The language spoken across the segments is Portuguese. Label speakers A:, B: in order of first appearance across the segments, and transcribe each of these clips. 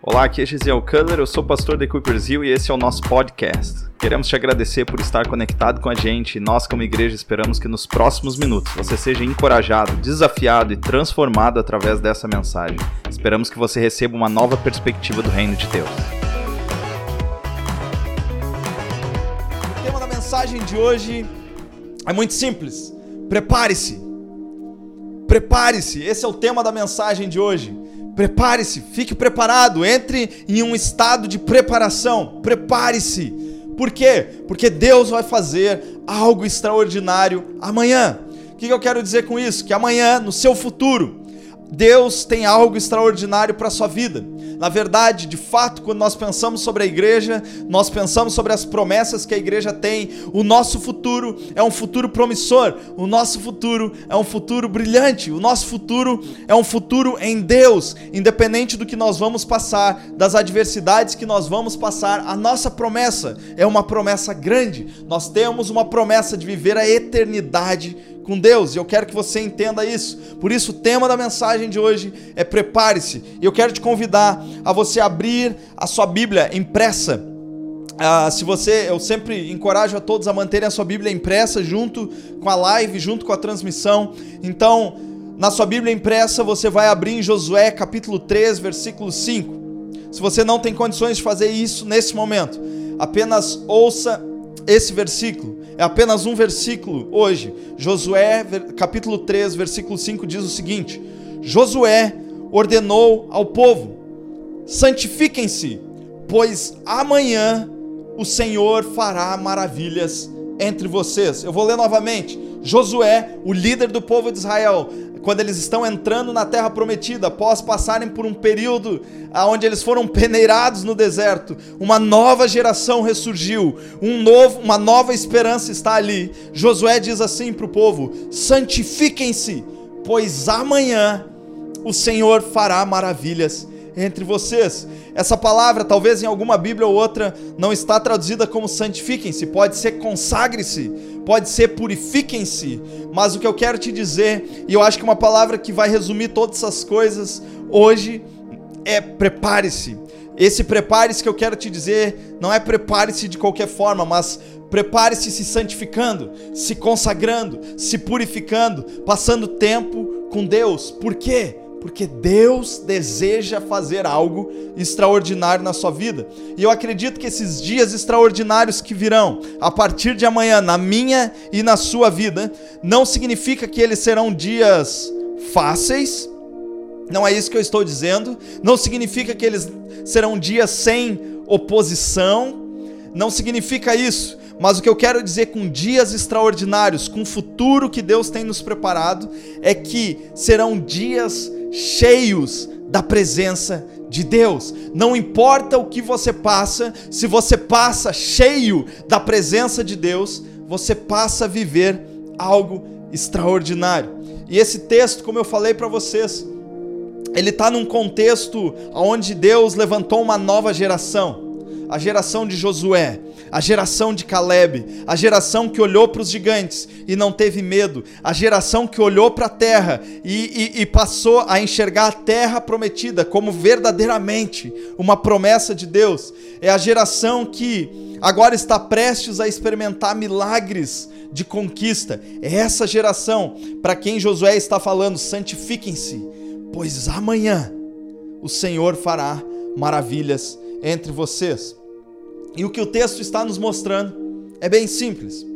A: Olá, aqui é Gisele Culler, eu sou pastor da Equippers Hill e esse é o nosso podcast. Queremos te agradecer por estar conectado com a gente e nós, como igreja, esperamos que nos próximos minutos você seja encorajado, desafiado e transformado através dessa mensagem. Esperamos que você receba uma nova perspectiva do reino de Deus.
B: O tema da mensagem de hoje é muito simples. Prepare-se. Prepare-se. Esse é o tema da mensagem de hoje. Prepare-se, fique preparado, entre em um estado de preparação. Prepare-se. Por quê? Porque Deus vai fazer algo extraordinário amanhã. O que eu quero dizer com isso? Que amanhã, no seu futuro, Deus tem algo extraordinário para a sua vida. Na verdade, de fato, quando nós pensamos sobre a igreja, nós pensamos sobre as promessas que a igreja tem. O nosso futuro é um futuro promissor, o nosso futuro é um futuro brilhante, o nosso futuro é um futuro em Deus, independente do que nós vamos passar, das adversidades que nós vamos passar. A nossa promessa é uma promessa grande. Nós temos uma promessa de viver a eternidade com Deus, e eu quero que você entenda isso. Por isso, o tema da mensagem de hoje é prepare-se. E eu quero te convidar a você abrir a sua Bíblia impressa. Ah, se você, eu sempre encorajo a todos a manterem a sua Bíblia impressa junto com a live, junto com a transmissão. Então, na sua Bíblia impressa, você vai abrir em Josué capítulo 3, versículo 5. Se você não tem condições de fazer isso nesse momento, apenas ouça esse versículo é apenas um versículo hoje. Josué, capítulo 3, versículo 5 diz o seguinte: Josué ordenou ao povo: santifiquem-se, pois amanhã o Senhor fará maravilhas entre vocês. Eu vou ler novamente. Josué, o líder do povo de Israel, quando eles estão entrando na terra prometida, após passarem por um período onde eles foram peneirados no deserto, uma nova geração ressurgiu, um novo, uma nova esperança está ali. Josué diz assim para o povo: santifiquem-se, pois amanhã o Senhor fará maravilhas entre vocês. Essa palavra, talvez em alguma Bíblia ou outra, não está traduzida como santifiquem-se, pode ser consagre-se, pode ser purifiquem-se, mas o que eu quero te dizer, e eu acho que uma palavra que vai resumir todas essas coisas hoje, é prepare-se. Esse prepare-se que eu quero te dizer, não é prepare-se de qualquer forma, mas prepare-se se santificando, se consagrando, se purificando, passando tempo com Deus. Por quê? Porque Deus deseja fazer algo extraordinário na sua vida. E eu acredito que esses dias extraordinários que virão a partir de amanhã na minha e na sua vida, não significa que eles serão dias fáceis. Não é isso que eu estou dizendo. Não significa que eles serão dias sem oposição. Não significa isso. Mas o que eu quero dizer com dias extraordinários, com o futuro que Deus tem nos preparado, é que serão dias cheios da presença de Deus. Não importa o que você passa, se você passa cheio da presença de Deus, você passa a viver algo extraordinário. E esse texto, como eu falei para vocês, ele está num contexto onde Deus levantou uma nova geração a geração de Josué, a geração de Caleb, a geração que olhou para os gigantes e não teve medo, a geração que olhou para a terra e, e, e, passou a enxergar a terra prometida como verdadeiramente uma promessa de Deus, é a geração que agora está prestes a experimentar milagres de conquista. É essa geração para quem Josué está falando: santifiquem-se, pois amanhã o Senhor fará maravilhas entre vocês. E o que o texto está nos mostrando é bem simples.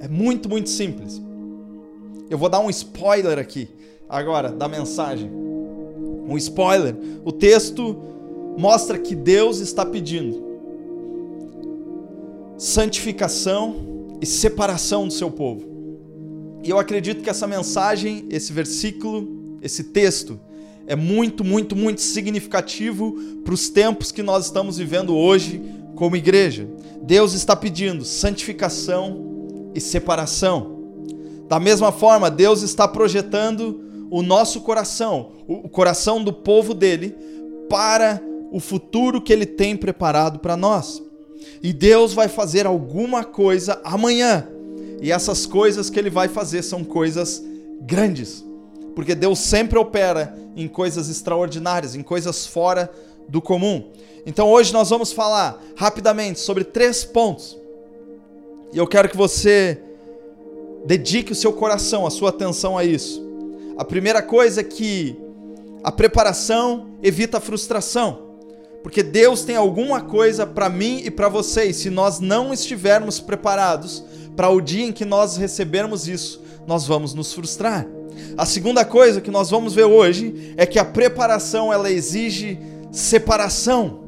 B: É muito, muito simples. Eu vou dar um spoiler aqui agora da mensagem. Um spoiler. O texto mostra que Deus está pedindo santificação e separação do seu povo. E eu acredito que essa mensagem, esse versículo, esse texto é muito, muito, muito significativo para os tempos que nós estamos vivendo hoje como igreja. Deus está pedindo santificação e separação. Da mesma forma, Deus está projetando o nosso coração, o coração do povo dele, para o futuro que ele tem preparado para nós. E Deus vai fazer alguma coisa amanhã. E essas coisas que ele vai fazer são coisas grandes. Porque Deus sempre opera em coisas extraordinárias, em coisas fora do comum. Então hoje nós vamos falar rapidamente sobre três pontos. E eu quero que você dedique o seu coração, a sua atenção a isso. A primeira coisa é que a preparação evita a frustração. Porque Deus tem alguma coisa para mim e para vocês. Se nós não estivermos preparados para o dia em que nós recebermos isso, nós vamos nos frustrar. A segunda coisa que nós vamos ver hoje é que a preparação ela exige separação.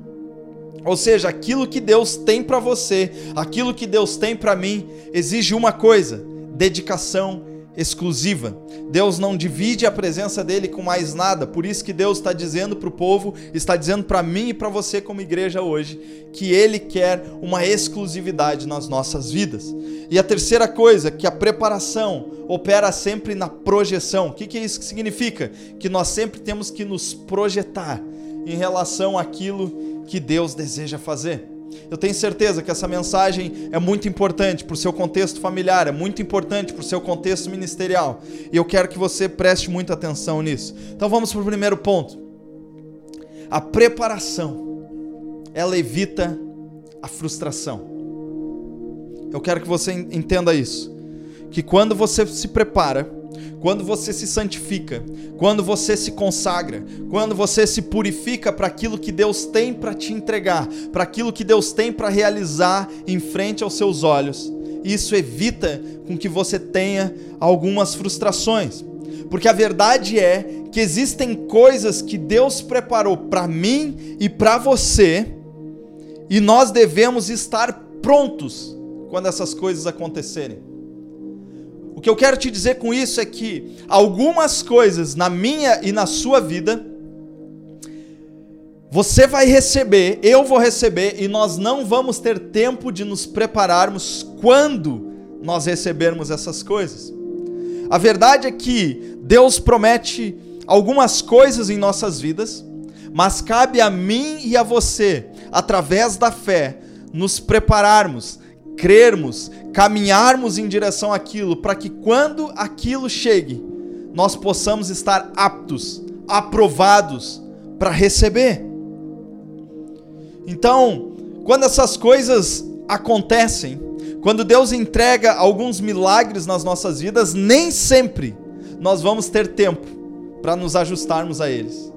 B: Ou seja, aquilo que Deus tem para você, aquilo que Deus tem para mim, exige uma coisa: dedicação exclusiva. Deus não divide a presença dele com mais nada. Por isso que Deus está dizendo para o povo, está dizendo para mim e para você como igreja hoje, que ele quer uma exclusividade nas nossas vidas. E a terceira coisa, que a preparação opera sempre na projeção. O que, que isso significa? Que nós sempre temos que nos projetar em relação àquilo que Deus deseja fazer. Eu tenho certeza que essa mensagem é muito importante para o seu contexto familiar, é muito importante para o seu contexto ministerial. E eu quero que você preste muita atenção nisso. Então vamos para o primeiro ponto. A preparação, ela evita a frustração. Eu quero que você entenda isso. Que quando você se prepara, quando você se santifica, quando você se consagra, quando você se purifica para aquilo que Deus tem para te entregar, para aquilo que Deus tem para realizar em frente aos seus olhos, isso evita com que você tenha algumas frustrações. Porque a verdade é que existem coisas que Deus preparou para mim e para você, e nós devemos estar prontos quando essas coisas acontecerem. O que eu quero te dizer com isso é que algumas coisas na minha e na sua vida você vai receber, eu vou receber e nós não vamos ter tempo de nos prepararmos quando nós recebermos essas coisas. A verdade é que Deus promete algumas coisas em nossas vidas, mas cabe a mim e a você, através da fé, nos prepararmos, crermos, caminharmos em direção àquilo, para que quando aquilo chegue, nós possamos estar aptos, aprovados para receber. Então, quando essas coisas acontecem, quando Deus entrega alguns milagres nas nossas vidas, nem sempre nós vamos ter tempo para nos ajustarmos a eles.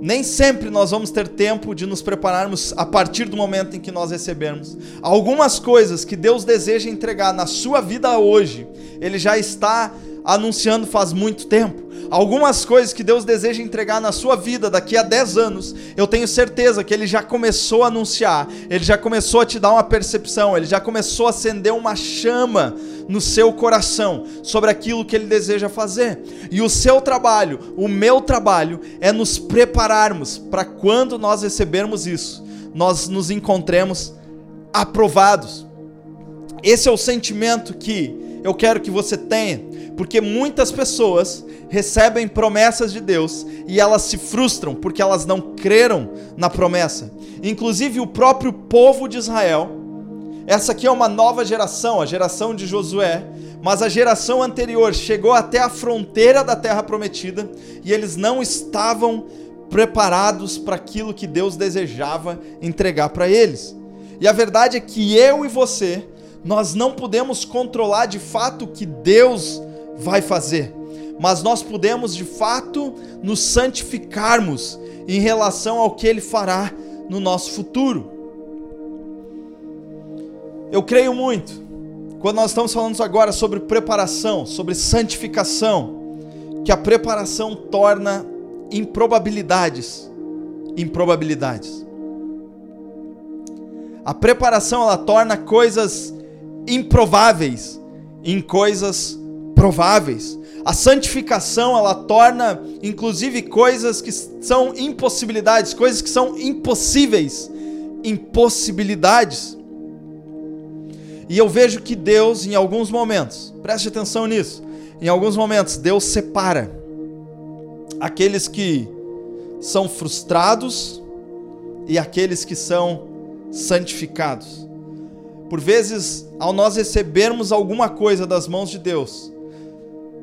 B: Nem sempre nós vamos ter tempo de nos prepararmos a partir do momento em que nós recebermos. Algumas coisas que Deus deseja entregar na sua vida hoje, Ele já está anunciando faz muito tempo. Algumas coisas que Deus deseja entregar na sua vida daqui a 10 anos, eu tenho certeza que Ele já começou a anunciar, Ele já começou a te dar uma percepção, Ele já começou a acender uma chama no seu coração sobre aquilo que Ele deseja fazer. E o seu trabalho, o meu trabalho, é nos prepararmos para quando nós recebermos isso, nós nos encontremos aprovados. Esse é o sentimento que eu quero que você tenha porque muitas pessoas recebem promessas de Deus e elas se frustram porque elas não creram na promessa. Inclusive o próprio povo de Israel. Essa aqui é uma nova geração, a geração de Josué, mas a geração anterior chegou até a fronteira da terra prometida e eles não estavam preparados para aquilo que Deus desejava entregar para eles. E a verdade é que eu e você, nós não podemos controlar de fato o que Deus vai fazer, mas nós podemos de fato nos santificarmos em relação ao que Ele fará no nosso futuro. Eu creio muito, quando nós estamos falando agora sobre preparação, sobre santificação, que a preparação torna improbabilidades improbabilidades. A preparação ela torna coisas improváveis em coisas prováveis. A santificação, ela torna inclusive coisas que são impossibilidades, coisas que são impossíveis, impossibilidades. E eu vejo que Deus, em alguns momentos, preste atenção nisso, em alguns momentos, Deus separa aqueles que são frustrados e aqueles que são santificados. Por vezes, ao nós recebermos alguma coisa das mãos de Deus,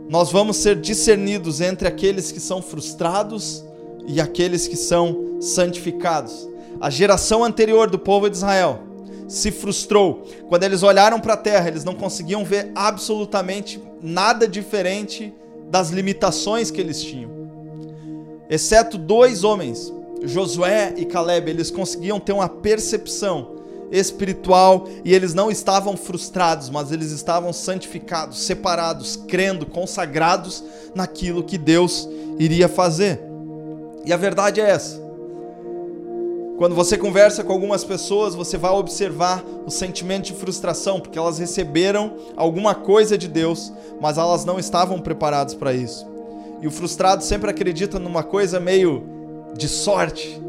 B: nós vamos ser discernidos entre aqueles que são frustrados e aqueles que são santificados. A geração anterior do povo de Israel se frustrou. Quando eles olharam para a terra, eles não conseguiam ver absolutamente nada diferente das limitações que eles tinham. Exceto dois homens, Josué e Caleb, eles conseguiam ter uma percepção espiritual e eles não estavam frustrados, mas eles estavam santificados, separados, crendo, consagrados naquilo que Deus iria fazer. E a verdade é essa. Quando você conversa com algumas pessoas, você vai observar o sentimento de frustração, porque elas receberam alguma coisa de Deus, mas elas não estavam preparadas para isso. E o frustrado sempre acredita numa coisa meio de sorte.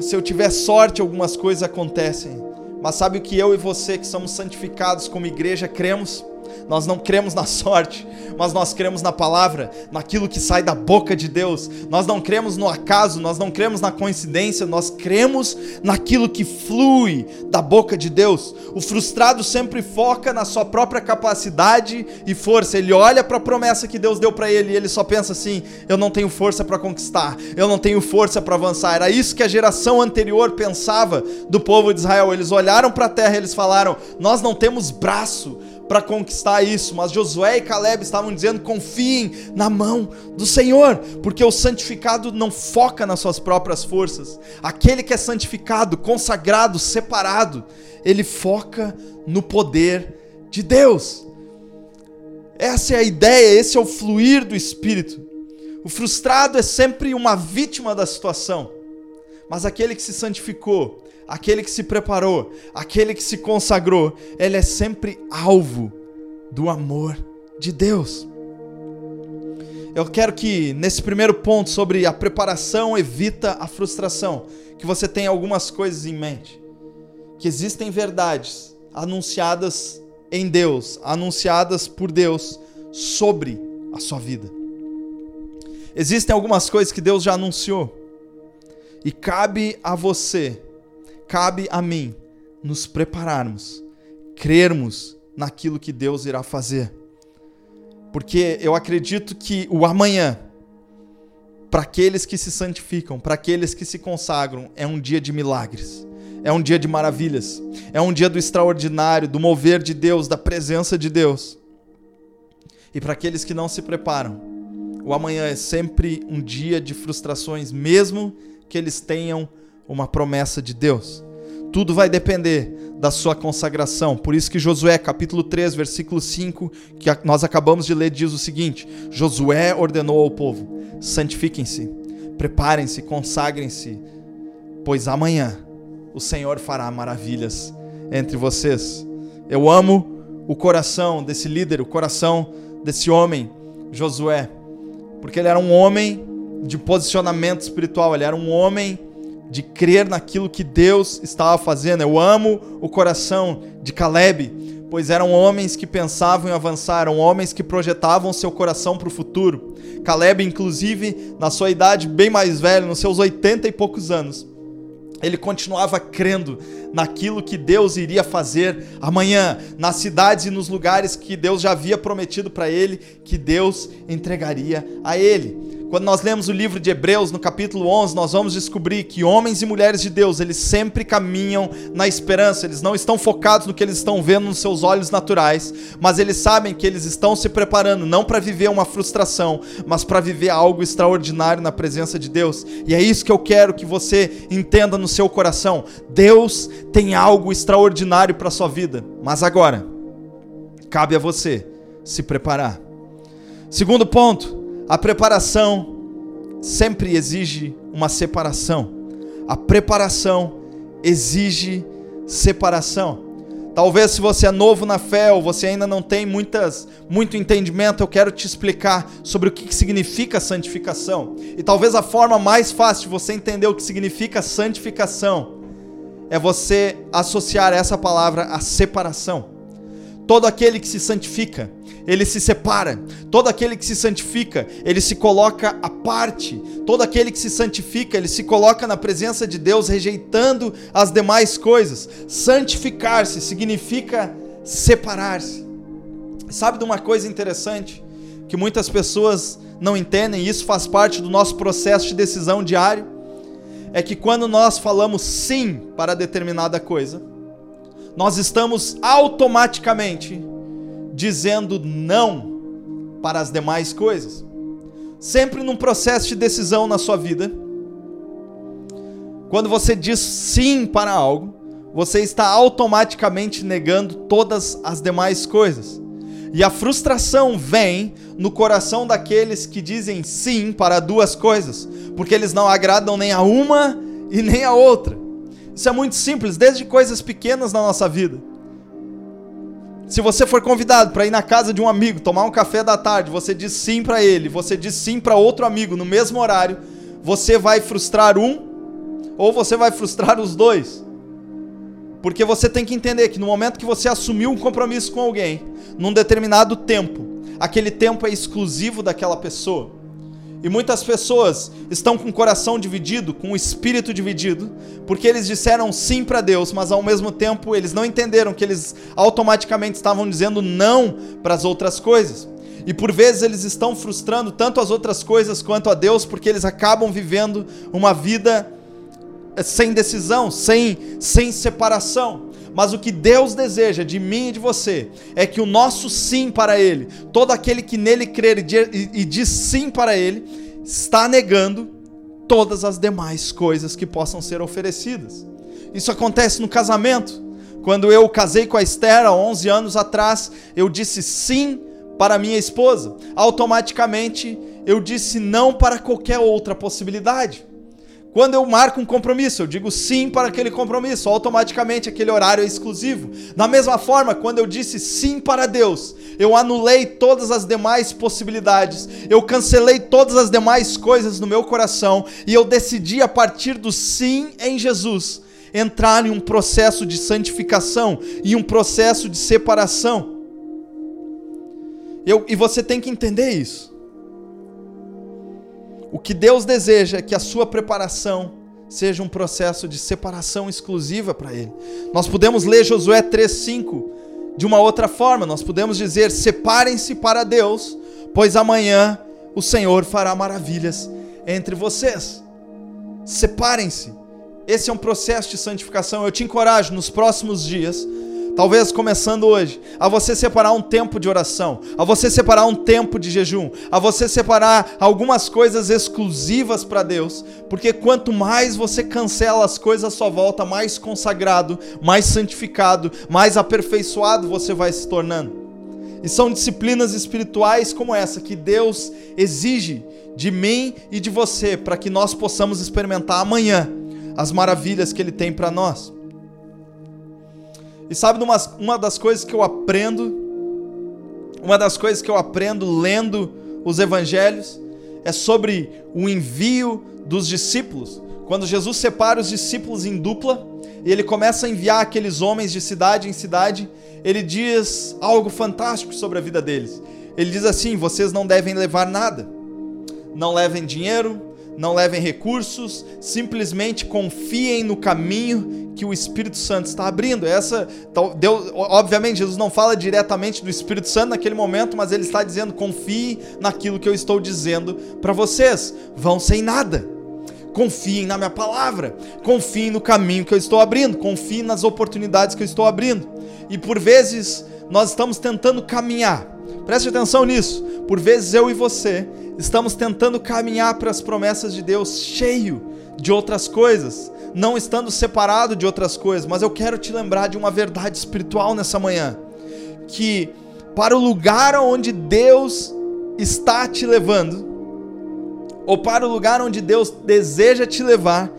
B: Se eu tiver sorte, algumas coisas acontecem. Mas sabe o que eu e você, que somos santificados como igreja, cremos? Nós não cremos na sorte, mas nós cremos na palavra, naquilo que sai da boca de Deus. Nós não cremos no acaso, nós não cremos na coincidência, nós cremos naquilo que flui da boca de Deus. O frustrado sempre foca na sua própria capacidade e força. Ele olha para a promessa que Deus deu para ele e ele só pensa assim: eu não tenho força para conquistar, eu não tenho força para avançar. Era isso que a geração anterior pensava do povo de Israel. Eles olharam para a terra e eles falaram: nós não temos braço para conquistar isso, mas Josué e Caleb estavam dizendo: confiem na mão do Senhor, porque o santificado não foca nas suas próprias forças. Aquele que é santificado, consagrado, separado, ele foca no poder de Deus. Essa é a ideia, esse é o fluir do Espírito. O frustrado é sempre uma vítima da situação, mas aquele que se santificou, aquele que se preparou, aquele que se consagrou, ele é sempre alvo do amor de Deus. Eu quero que nesse primeiro ponto sobre a preparação evita a frustração, que você tenha algumas coisas em mente. Que existem verdades anunciadas em Deus, anunciadas por Deus sobre a sua vida. Existem algumas coisas que Deus já anunciou. E cabe a você cabe a mim nos prepararmos, crermos naquilo que Deus irá fazer. Porque eu acredito que o amanhã, para aqueles que se santificam, para aqueles que se consagram, é um dia de milagres, é um dia de maravilhas, é um dia do extraordinário, do mover de Deus, da presença de Deus. E para aqueles que não se preparam, o amanhã é sempre um dia de frustrações, mesmo que eles tenham uma promessa de Deus. Tudo vai depender da sua consagração. Por isso que Josué, capítulo 3, versículo 5, que nós acabamos de ler, diz o seguinte: Josué ordenou ao povo: santifiquem-se, preparem-se, consagrem-se, pois amanhã o Senhor fará maravilhas entre vocês. Eu amo o coração desse líder, o coração desse homem, Josué, porque ele era um homem de posicionamento espiritual, ele era um homem de crer naquilo que Deus estava fazendo. Eu amo o coração de Caleb, pois eram homens que pensavam em avançar, eram homens que projetavam seu coração para o futuro. Caleb, inclusive, na sua idade bem mais velha, nos seus oitenta e poucos anos, ele continuava crendo naquilo que Deus iria fazer amanhã, nas cidades e nos lugares que Deus já havia prometido para ele, que Deus entregaria a ele. Quando nós lemos o livro de Hebreus, no capítulo 11, nós vamos descobrir que homens e mulheres de Deus, eles sempre caminham na esperança, eles não estão focados no que eles estão vendo nos seus olhos naturais, mas eles sabem que eles estão se preparando não para viver uma frustração, mas para viver algo extraordinário na presença de Deus. E é isso que eu quero que você entenda no seu coração. Deus tem algo extraordinário para sua vida, mas agora cabe a você se preparar. Segundo ponto, a preparação sempre exige uma separação. A preparação exige separação. Talvez se você é novo na fé ou você ainda não tem muitas, muito entendimento, eu quero te explicar sobre o que significa santificação. E talvez a forma mais fácil de você entender o que significa santificação é você associar essa palavra à separação. Todo aquele que se santifica, ele se separa. Todo aquele que se santifica, ele se coloca à parte. Todo aquele que se santifica, ele se coloca na presença de Deus, rejeitando as demais coisas. Santificar-se significa separar-se. Sabe de uma coisa interessante? Que muitas pessoas não entendem, e isso faz parte do nosso processo de decisão diário, é que quando nós falamos sim para determinada coisa, nós estamos automaticamente dizendo não para as demais coisas. Sempre num processo de decisão na sua vida, quando você diz sim para algo, você está automaticamente negando todas as demais coisas. E a frustração vem no coração daqueles que dizem sim para duas coisas, porque eles não agradam nem a uma e nem a outra. Isso é muito simples, desde coisas pequenas na nossa vida. Se você for convidado para ir na casa de um amigo, tomar um café da tarde, você diz sim para ele, você diz sim para outro amigo no mesmo horário, você vai frustrar um ou você vai frustrar os dois. Porque você tem que entender que no momento que você assumiu um compromisso com alguém, num determinado tempo, aquele tempo é exclusivo daquela pessoa. E muitas pessoas estão com o coração dividido, com o espírito dividido, porque eles disseram sim para Deus, mas ao mesmo tempo eles não entenderam que eles automaticamente estavam dizendo não para as outras coisas. E por vezes eles estão frustrando tanto as outras coisas quanto a Deus, porque eles acabam vivendo uma vida eh, sem decisão, sem, sem separação. Mas o que Deus deseja de mim e de você é que o nosso sim para Ele, todo aquele que nele crer e diz sim para Ele, está negando todas as demais coisas que possam ser oferecidas. Isso acontece no casamento. Quando eu casei com a Esther há 11 anos atrás, eu disse sim para minha esposa. Automaticamente eu disse não para qualquer outra possibilidade. Quando eu marco um compromisso, eu digo sim para aquele compromisso, automaticamente aquele horário é exclusivo. Da mesma forma, quando eu disse sim para Deus, eu anulei todas as demais possibilidades, eu cancelei todas as demais coisas no meu coração e eu decidi a partir do sim em Jesus entrar em um processo de santificação e um processo de separação. Eu, e você tem que entender isso. O que Deus deseja é que a sua preparação seja um processo de separação exclusiva para Ele. Nós podemos ler Josué 3,5 de uma outra forma. Nós podemos dizer: separem-se para Deus, pois amanhã o Senhor fará maravilhas entre vocês. Separem-se. Esse é um processo de santificação. Eu te encorajo nos próximos dias Talvez começando hoje, a você separar um tempo de oração, a você separar um tempo de jejum, a você separar algumas coisas exclusivas para Deus, porque quanto mais você cancela as coisas à sua volta, mais consagrado, mais santificado, mais aperfeiçoado você vai se tornando. E são disciplinas espirituais como essa que Deus exige de mim e de você para que nós possamos experimentar amanhã as maravilhas que Ele tem para nós. E sabe uma, uma das coisas que eu aprendo, uma das coisas que eu aprendo lendo os evangelhos é sobre o envio dos discípulos. Quando Jesus separa os discípulos em dupla e ele começa a enviar aqueles homens de cidade em cidade, ele diz algo fantástico sobre a vida deles. Ele diz assim: vocês não devem levar nada. Não levem dinheiro, não levem recursos, simplesmente confiem no caminho que o Espírito Santo está abrindo. Essa, Deus, obviamente, Jesus não fala diretamente do Espírito Santo naquele momento, mas ele está dizendo: confie naquilo que eu estou dizendo para vocês. Vão sem nada. Confiem na minha palavra, confiem no caminho que eu estou abrindo, confiem nas oportunidades que eu estou abrindo. E por vezes nós estamos tentando caminhar. Preste atenção nisso. Por vezes eu e você estamos tentando caminhar para as promessas de Deus cheio de outras coisas, não estando separado de outras coisas, mas eu quero te lembrar de uma verdade espiritual nessa manhã, que para o lugar onde Deus está te levando, ou para o lugar onde Deus deseja te levar,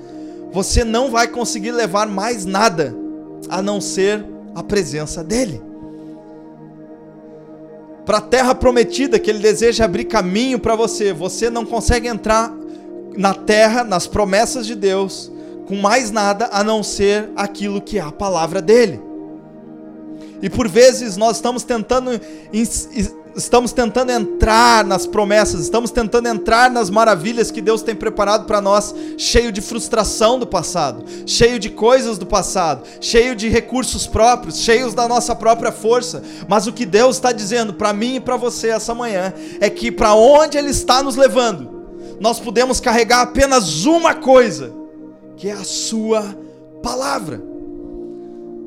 B: você não vai conseguir levar mais nada a não ser a presença dEle para a terra prometida que ele deseja abrir caminho para você. Você não consegue entrar na terra, nas promessas de Deus, com mais nada a não ser aquilo que é a palavra dele. E por vezes nós estamos tentando estamos tentando entrar nas promessas, estamos tentando entrar nas maravilhas que Deus tem preparado para nós, cheio de frustração do passado, cheio de coisas do passado, cheio de recursos próprios, cheios da nossa própria força. Mas o que Deus está dizendo para mim e para você essa manhã é que para onde Ele está nos levando, nós podemos carregar apenas uma coisa, que é a Sua palavra.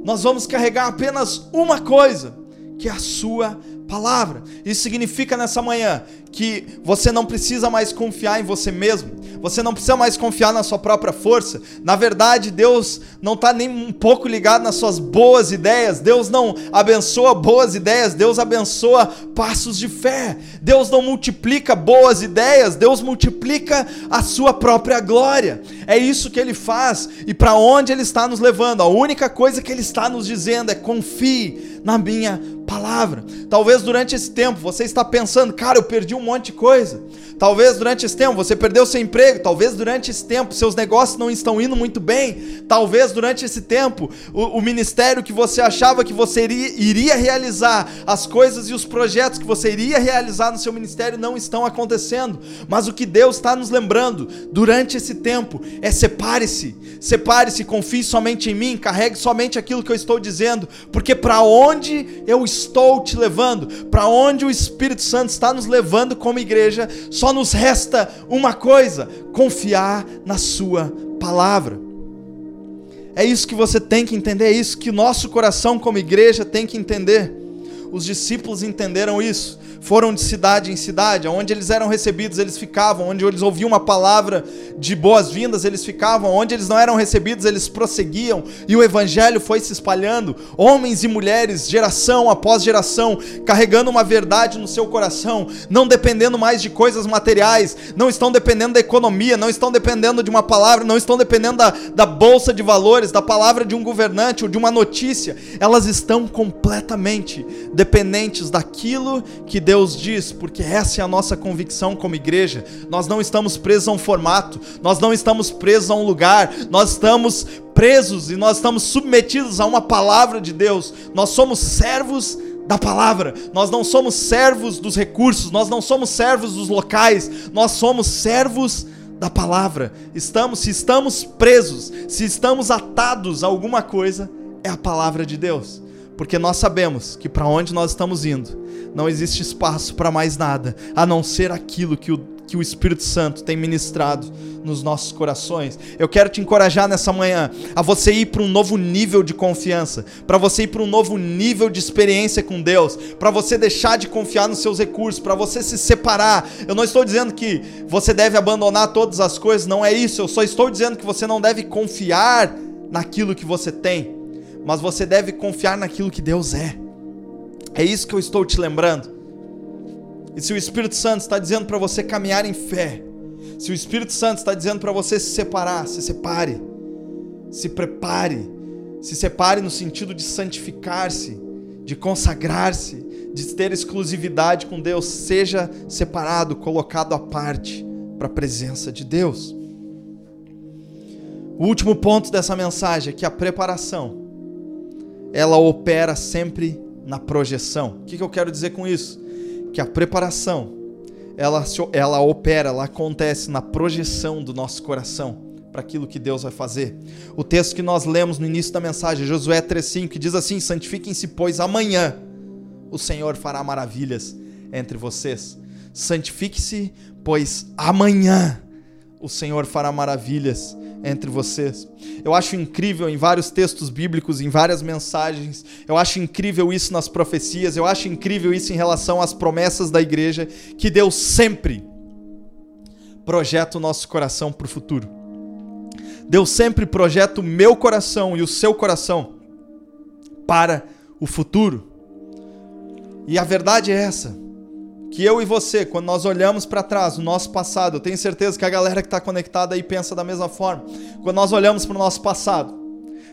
B: Nós vamos carregar apenas uma coisa, que é a Sua palavra. Isso significa nessa manhã que você não precisa mais confiar em você mesmo, você não precisa mais confiar na sua própria força. Na verdade, Deus não está nem um pouco ligado nas suas boas ideias, Deus não abençoa boas ideias, Deus abençoa passos de fé. Deus não multiplica boas ideias, Deus multiplica a sua própria glória. É isso que Ele faz e para onde Ele está nos levando. A única coisa que Ele está nos dizendo é confie na minha palavra. Talvez durante esse tempo você está pensando, cara, eu perdi um monte de coisa. Talvez durante esse tempo você perdeu seu emprego, talvez durante esse tempo seus negócios não estão indo muito bem, talvez durante esse tempo o, o ministério que você achava que você iria, iria realizar, as coisas e os projetos que você iria realizar no seu ministério não estão acontecendo. Mas o que Deus está nos lembrando durante esse tempo é separe-se, separe-se, confie somente em mim, carregue somente aquilo que eu estou dizendo, porque para onde eu estou te levando, para onde o Espírito Santo está nos levando como igreja, só só nos resta uma coisa: confiar na Sua palavra. É isso que você tem que entender, é isso que o nosso coração, como igreja, tem que entender. Os discípulos entenderam isso. Foram de cidade em cidade, onde eles eram recebidos, eles ficavam, onde eles ouviam uma palavra de boas-vindas, eles ficavam, onde eles não eram recebidos, eles prosseguiam, e o evangelho foi se espalhando, homens e mulheres, geração após geração, carregando uma verdade no seu coração, não dependendo mais de coisas materiais, não estão dependendo da economia, não estão dependendo de uma palavra, não estão dependendo da, da bolsa de valores, da palavra de um governante ou de uma notícia, elas estão completamente dependentes daquilo que Deus diz, porque essa é a nossa convicção como igreja. Nós não estamos presos a um formato, nós não estamos presos a um lugar, nós estamos presos e nós estamos submetidos a uma palavra de Deus. Nós somos servos da palavra. Nós não somos servos dos recursos, nós não somos servos dos locais, nós somos servos da palavra. Estamos, se estamos presos, se estamos atados a alguma coisa, é a palavra de Deus. Porque nós sabemos que para onde nós estamos indo, não existe espaço para mais nada, a não ser aquilo que o, que o Espírito Santo tem ministrado nos nossos corações. Eu quero te encorajar nessa manhã a você ir para um novo nível de confiança, para você ir para um novo nível de experiência com Deus, para você deixar de confiar nos seus recursos, para você se separar. Eu não estou dizendo que você deve abandonar todas as coisas, não é isso. Eu só estou dizendo que você não deve confiar naquilo que você tem, mas você deve confiar naquilo que Deus é. É isso que eu estou te lembrando. E se o Espírito Santo está dizendo para você caminhar em fé, se o Espírito Santo está dizendo para você se separar, se separe, se prepare, se separe no sentido de santificar-se, de consagrar-se, de ter exclusividade com Deus, seja separado, colocado à parte para a presença de Deus. O último ponto dessa mensagem é que a preparação ela opera sempre na projeção. O que, que eu quero dizer com isso? Que a preparação, ela, ela opera, ela acontece na projeção do nosso coração para aquilo que Deus vai fazer. O texto que nós lemos no início da mensagem, Josué 3,5, que diz assim: Santifiquem-se, pois amanhã o Senhor fará maravilhas entre vocês. Santifique-se, pois amanhã o Senhor fará maravilhas entre vocês. Eu acho incrível em vários textos bíblicos, em várias mensagens, eu acho incrível isso nas profecias, eu acho incrível isso em relação às promessas da igreja, que Deus sempre projeta o nosso coração para o futuro. Deus sempre projeta o meu coração e o seu coração para o futuro. E a verdade é essa que eu e você, quando nós olhamos para trás, o nosso passado, eu tenho certeza que a galera que está conectada aí pensa da mesma forma. Quando nós olhamos para o nosso passado,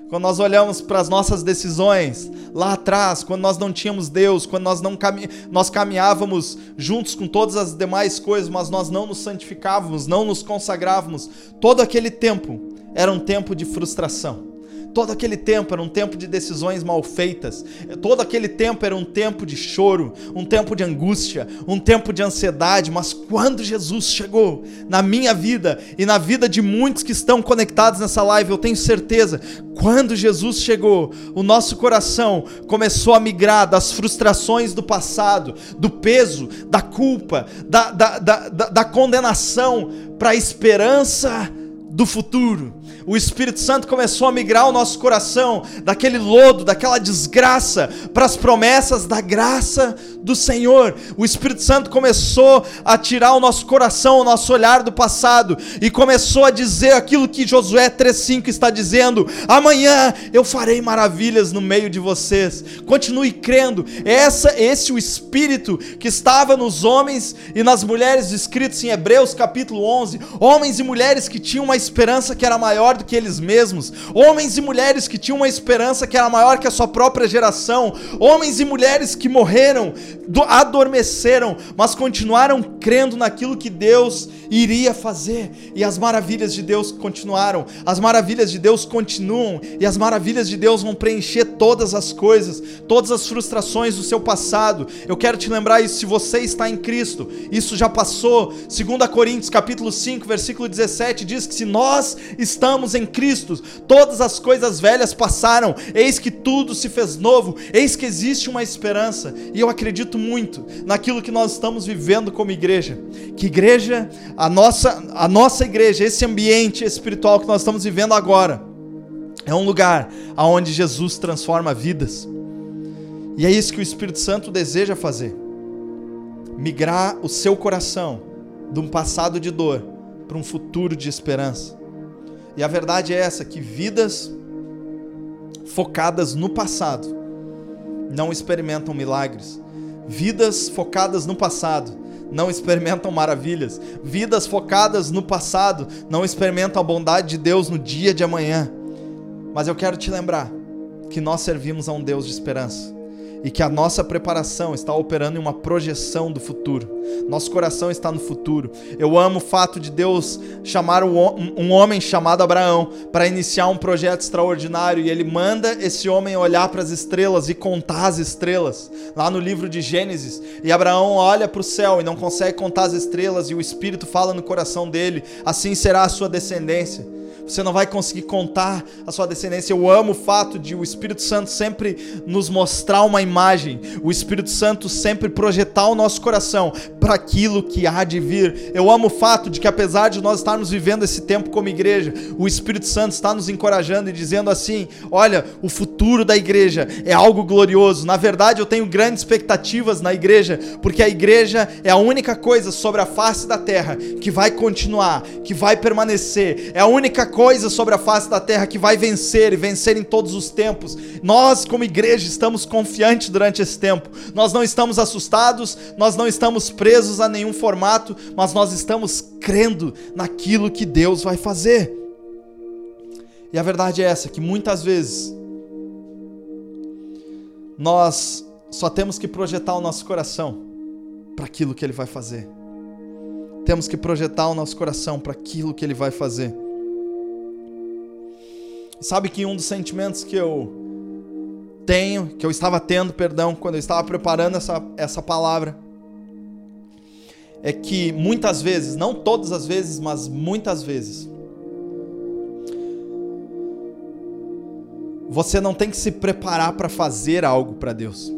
B: quando nós olhamos para as nossas decisões lá atrás, quando nós não tínhamos Deus, quando nós não cami nós caminhávamos juntos com todas as demais coisas, mas nós não nos santificávamos, não nos consagrávamos, todo aquele tempo era um tempo de frustração Todo aquele tempo era um tempo de decisões mal feitas. Todo aquele tempo era um tempo de choro, um tempo de angústia, um tempo de ansiedade. Mas quando Jesus chegou na minha vida e na vida de muitos que estão conectados nessa live, eu tenho certeza, quando Jesus chegou, o nosso coração começou a migrar das frustrações do passado, do peso, da culpa, da, da, da, da, da condenação, para a esperança do futuro o Espírito Santo começou a migrar o nosso coração daquele lodo, daquela desgraça, para as promessas da graça do Senhor. O Espírito Santo começou a tirar o nosso coração, o nosso olhar do passado e começou a dizer aquilo que Josué 3:5 está dizendo: "Amanhã eu farei maravilhas no meio de vocês". Continue crendo. Essa esse o espírito que estava nos homens e nas mulheres descritos em Hebreus capítulo 11, homens e mulheres que tinham uma esperança que era maior do que eles mesmos, homens e mulheres que tinham uma esperança que era maior que a sua própria geração, homens e mulheres que morreram, adormeceram, mas continuaram crendo naquilo que Deus iria fazer, e as maravilhas de Deus continuaram, as maravilhas de Deus continuam, e as maravilhas de Deus vão preencher todas as coisas, todas as frustrações do seu passado. Eu quero te lembrar isso, se você está em Cristo, isso já passou. 2 Coríntios capítulo 5, versículo 17 diz que se nós estamos em Cristo, todas as coisas velhas passaram, eis que tudo se fez novo, eis que existe uma esperança, e eu acredito muito naquilo que nós estamos vivendo como igreja. Que igreja a nossa, a nossa igreja, esse ambiente espiritual que nós estamos vivendo agora, é um lugar onde Jesus transforma vidas. E é isso que o Espírito Santo deseja fazer: migrar o seu coração de um passado de dor para um futuro de esperança. E a verdade é essa: que vidas focadas no passado não experimentam milagres. Vidas focadas no passado não experimentam maravilhas. Vidas focadas no passado não experimentam a bondade de Deus no dia de amanhã. Mas eu quero te lembrar que nós servimos a um Deus de esperança e que a nossa preparação está operando em uma projeção do futuro. Nosso coração está no futuro. Eu amo o fato de Deus chamar um homem chamado Abraão para iniciar um projeto extraordinário e ele manda esse homem olhar para as estrelas e contar as estrelas, lá no livro de Gênesis. E Abraão olha para o céu e não consegue contar as estrelas, e o Espírito fala no coração dele: assim será a sua descendência você não vai conseguir contar a sua descendência. Eu amo o fato de o Espírito Santo sempre nos mostrar uma imagem, o Espírito Santo sempre projetar o nosso coração para aquilo que há de vir. Eu amo o fato de que, apesar de nós estarmos vivendo esse tempo como igreja, o Espírito Santo está nos encorajando e dizendo assim: olha, o futuro da igreja é algo glorioso. Na verdade, eu tenho grandes expectativas na igreja, porque a igreja é a única coisa sobre a face da terra que vai continuar, que vai permanecer, é a única coisa sobre a face da terra que vai vencer e vencer em todos os tempos. Nós, como igreja, estamos confiantes durante esse tempo. Nós não estamos assustados, nós não estamos presos a nenhum formato, mas nós estamos crendo naquilo que Deus vai fazer. E a verdade é essa, que muitas vezes nós só temos que projetar o nosso coração para aquilo que ele vai fazer. Temos que projetar o nosso coração para aquilo que ele vai fazer. Sabe que um dos sentimentos que eu tenho, que eu estava tendo, perdão, quando eu estava preparando essa, essa palavra, é que muitas vezes, não todas as vezes, mas muitas vezes, você não tem que se preparar para fazer algo para Deus,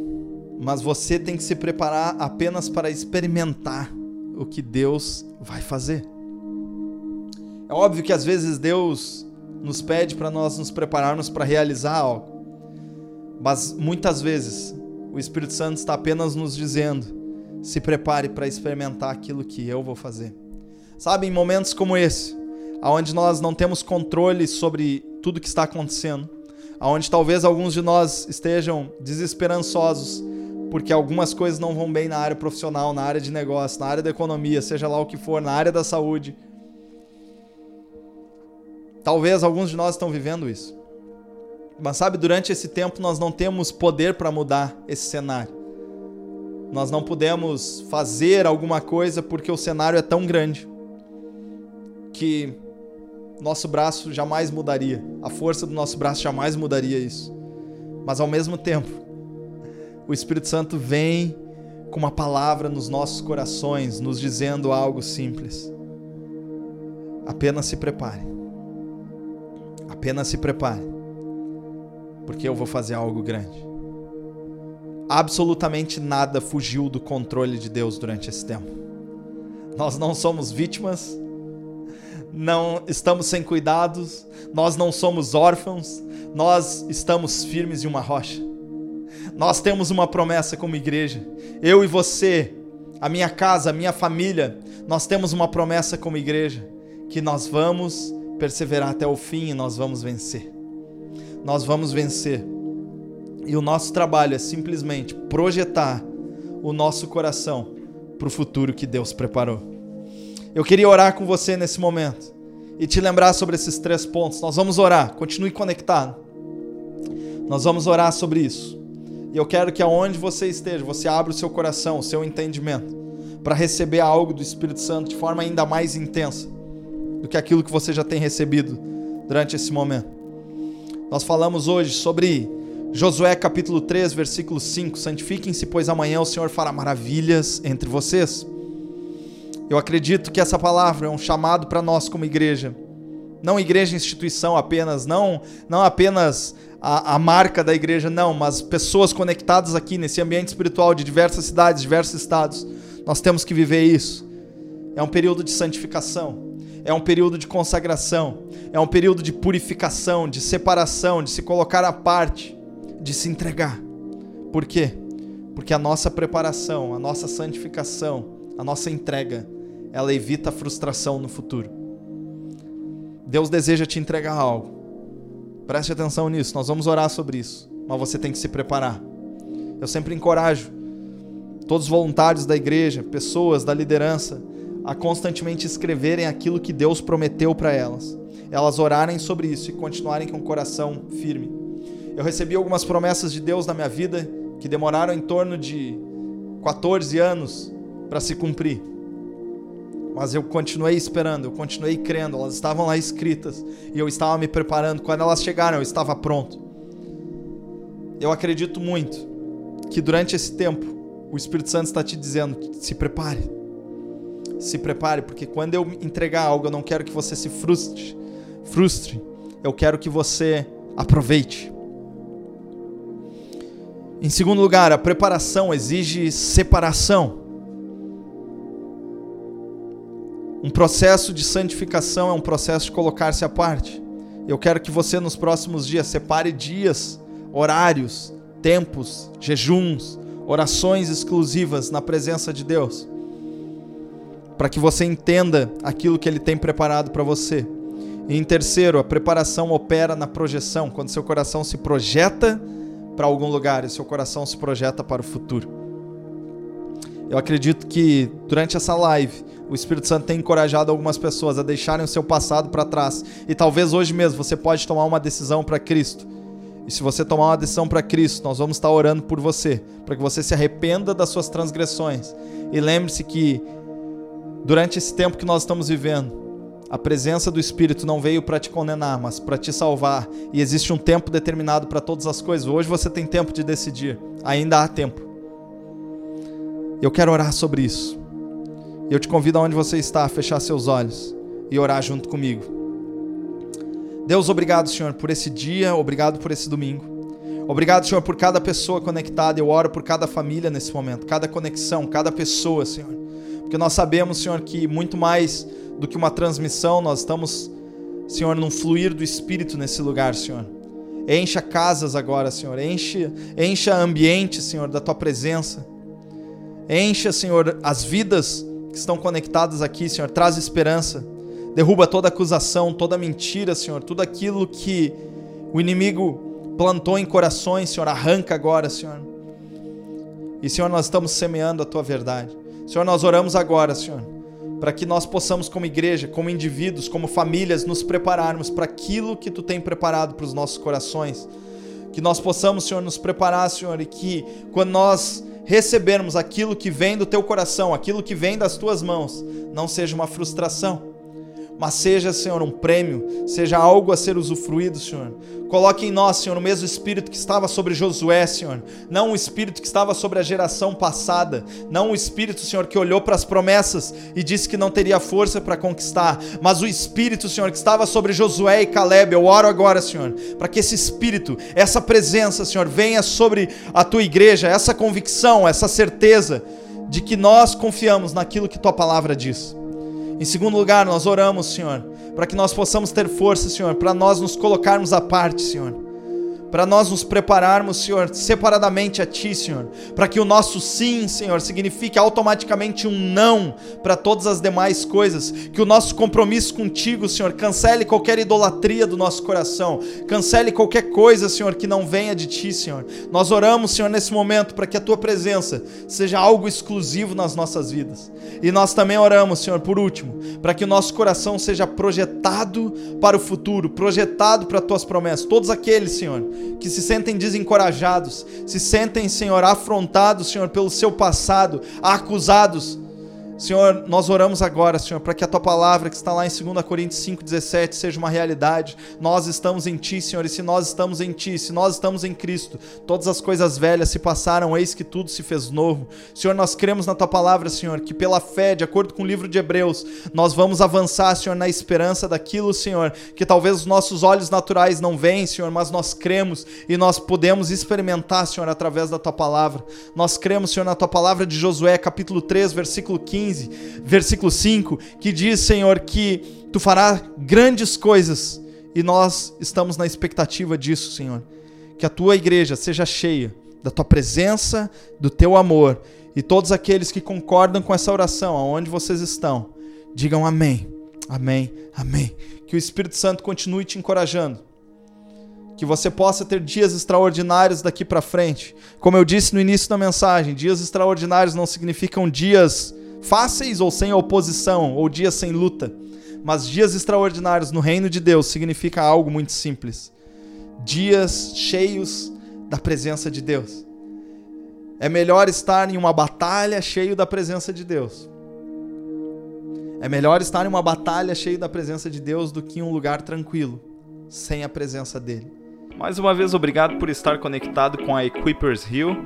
B: mas você tem que se preparar apenas para experimentar o que Deus vai fazer. É óbvio que às vezes Deus nos pede para nós nos prepararmos para realizar algo. Mas muitas vezes o Espírito Santo está apenas nos dizendo: se prepare para experimentar aquilo que eu vou fazer. Sabe, em momentos como esse, onde nós não temos controle sobre tudo que está acontecendo, onde talvez alguns de nós estejam desesperançosos porque algumas coisas não vão bem na área profissional, na área de negócio, na área da economia, seja lá o que for, na área da saúde Talvez alguns de nós estão vivendo isso. Mas sabe, durante esse tempo nós não temos poder para mudar esse cenário. Nós não podemos fazer alguma coisa porque o cenário é tão grande que Nosso braço jamais mudaria. A força do nosso braço jamais mudaria isso. Mas ao mesmo tempo, o Espírito Santo vem com uma palavra nos nossos corações, nos dizendo algo simples. Apenas se prepare. Apenas se prepare. Porque eu vou fazer algo grande. Absolutamente nada fugiu do controle de Deus durante esse tempo. Nós não somos vítimas, não estamos sem cuidados, nós não somos órfãos, nós estamos firmes em uma rocha. Nós temos uma promessa como igreja. Eu e você, a minha casa, a minha família, nós temos uma promessa como igreja que nós vamos perseverar até o fim e nós vamos vencer. Nós vamos vencer. E o nosso trabalho é simplesmente projetar o nosso coração para o futuro que Deus preparou. Eu queria orar com você nesse momento e te lembrar sobre esses três pontos. Nós vamos orar, continue conectado. Nós vamos orar sobre isso. E eu quero que aonde você esteja, você abra o seu coração, o seu entendimento, para receber algo do Espírito Santo de forma ainda mais intensa do que aquilo que você já tem recebido durante esse momento. Nós falamos hoje sobre Josué capítulo 3, versículo 5: Santifiquem-se, pois amanhã o Senhor fará maravilhas entre vocês. Eu acredito que essa palavra é um chamado para nós como igreja. Não igreja instituição apenas, não, não apenas a, a, marca da igreja, não, mas pessoas conectadas aqui nesse ambiente espiritual de diversas cidades, diversos estados. Nós temos que viver isso. É um período de santificação, é um período de consagração, é um período de purificação, de separação, de se colocar à parte, de se entregar. Por quê? Porque a nossa preparação, a nossa santificação, a nossa entrega ela evita a frustração no futuro. Deus deseja te entregar algo. Preste atenção nisso, nós vamos orar sobre isso, mas você tem que se preparar. Eu sempre encorajo todos os voluntários da igreja, pessoas da liderança, a constantemente escreverem aquilo que Deus prometeu para elas. Elas orarem sobre isso e continuarem com o coração firme. Eu recebi algumas promessas de Deus na minha vida que demoraram em torno de 14 anos para se cumprir mas eu continuei esperando, eu continuei crendo, elas estavam lá escritas e eu estava me preparando. Quando elas chegaram, eu estava pronto. Eu acredito muito que durante esse tempo o Espírito Santo está te dizendo: se prepare. Se prepare, porque quando eu entregar algo, eu não quero que você se frustre. Frustre. Eu quero que você aproveite. Em segundo lugar, a preparação exige separação. Um processo de santificação é um processo de colocar-se à parte. Eu quero que você nos próximos dias separe dias, horários, tempos, jejuns, orações exclusivas na presença de Deus, para que você entenda aquilo que Ele tem preparado para você. E em terceiro, a preparação opera na projeção, quando seu coração se projeta para algum lugar e seu coração se projeta para o futuro. Eu acredito que durante essa live o Espírito Santo tem encorajado algumas pessoas a deixarem o seu passado para trás. E talvez hoje mesmo você pode tomar uma decisão para Cristo. E se você tomar uma decisão para Cristo, nós vamos estar orando por você, para que você se arrependa das suas transgressões. E lembre-se que durante esse tempo que nós estamos vivendo, a presença do Espírito não veio para te condenar, mas para te salvar. E existe um tempo determinado para todas as coisas. Hoje você tem tempo de decidir. Ainda há tempo. Eu quero orar sobre isso. Eu te convido aonde você está a fechar seus olhos e orar junto comigo. Deus, obrigado, Senhor, por esse dia, obrigado por esse domingo. Obrigado, Senhor, por cada pessoa conectada. Eu oro por cada família nesse momento, cada conexão, cada pessoa, Senhor. Porque nós sabemos, Senhor, que muito mais do que uma transmissão, nós estamos, Senhor, num fluir do Espírito nesse lugar, Senhor. Encha casas agora, Senhor. Enche, encha ambiente, Senhor, da tua presença. Encha, Senhor, as vidas que estão conectadas aqui, Senhor. Traz esperança. Derruba toda acusação, toda mentira, Senhor. Tudo aquilo que o inimigo plantou em corações, Senhor. Arranca agora, Senhor. E, Senhor, nós estamos semeando a tua verdade. Senhor, nós oramos agora, Senhor, para que nós possamos, como igreja, como indivíduos, como famílias, nos prepararmos para aquilo que tu tem preparado para os nossos corações. Que nós possamos, Senhor, nos preparar, Senhor, e que quando nós recebermos aquilo que vem do teu coração, aquilo que vem das tuas mãos, não seja uma frustração. Mas seja, Senhor, um prêmio, seja algo a ser usufruído, Senhor. Coloque em nós, Senhor, o mesmo espírito que estava sobre Josué, Senhor. Não o espírito que estava sobre a geração passada. Não o espírito, Senhor, que olhou para as promessas e disse que não teria força para conquistar. Mas o espírito, Senhor, que estava sobre Josué e Caleb. Eu oro agora, Senhor, para que esse espírito, essa presença, Senhor, venha sobre a tua igreja, essa convicção, essa certeza de que nós confiamos naquilo que tua palavra diz. Em segundo lugar, nós oramos, Senhor, para que nós possamos ter força, Senhor, para nós nos colocarmos à parte, Senhor para nós nos prepararmos, Senhor, separadamente a Ti, Senhor, para que o nosso sim, Senhor, signifique automaticamente um não para todas as demais coisas, que o nosso compromisso contigo, Senhor, cancele qualquer idolatria do nosso coração, cancele qualquer coisa, Senhor, que não venha de Ti, Senhor. Nós oramos, Senhor, nesse momento para que a Tua presença seja algo exclusivo nas nossas vidas. E nós também oramos, Senhor, por último, para que o nosso coração seja projetado para o futuro, projetado para as Tuas promessas. Todos aqueles, Senhor, que se sentem desencorajados, se sentem, Senhor, afrontados, Senhor, pelo seu passado, acusados Senhor, nós oramos agora, Senhor, para que a tua palavra que está lá em 2 Coríntios 5,17 seja uma realidade. Nós estamos em ti, Senhor, e se nós estamos em ti, se nós estamos em Cristo, todas as coisas velhas se passaram, eis que tudo se fez novo. Senhor, nós cremos na tua palavra, Senhor, que pela fé, de acordo com o livro de Hebreus, nós vamos avançar, Senhor, na esperança daquilo, Senhor, que talvez os nossos olhos naturais não veem, Senhor, mas nós cremos e nós podemos experimentar, Senhor, através da tua palavra. Nós cremos, Senhor, na tua palavra de Josué, capítulo 3, versículo 15 15, versículo 5, que diz, Senhor, que tu farás grandes coisas e nós estamos na expectativa disso, Senhor. Que a tua igreja seja cheia da tua presença, do teu amor e todos aqueles que concordam com essa oração, aonde vocês estão, digam amém, amém, amém. Que o Espírito Santo continue te encorajando que você possa ter dias extraordinários daqui para frente. Como eu disse no início da mensagem, dias extraordinários não significam dias fáceis ou sem oposição, ou dias sem luta. Mas dias extraordinários no reino de Deus significa algo muito simples. Dias cheios da presença de Deus. É melhor estar em uma batalha cheio da presença de Deus. É melhor estar em uma batalha cheio da presença de Deus do que em um lugar tranquilo, sem a presença dele.
A: Mais uma vez, obrigado por estar conectado com a Equippers Hill.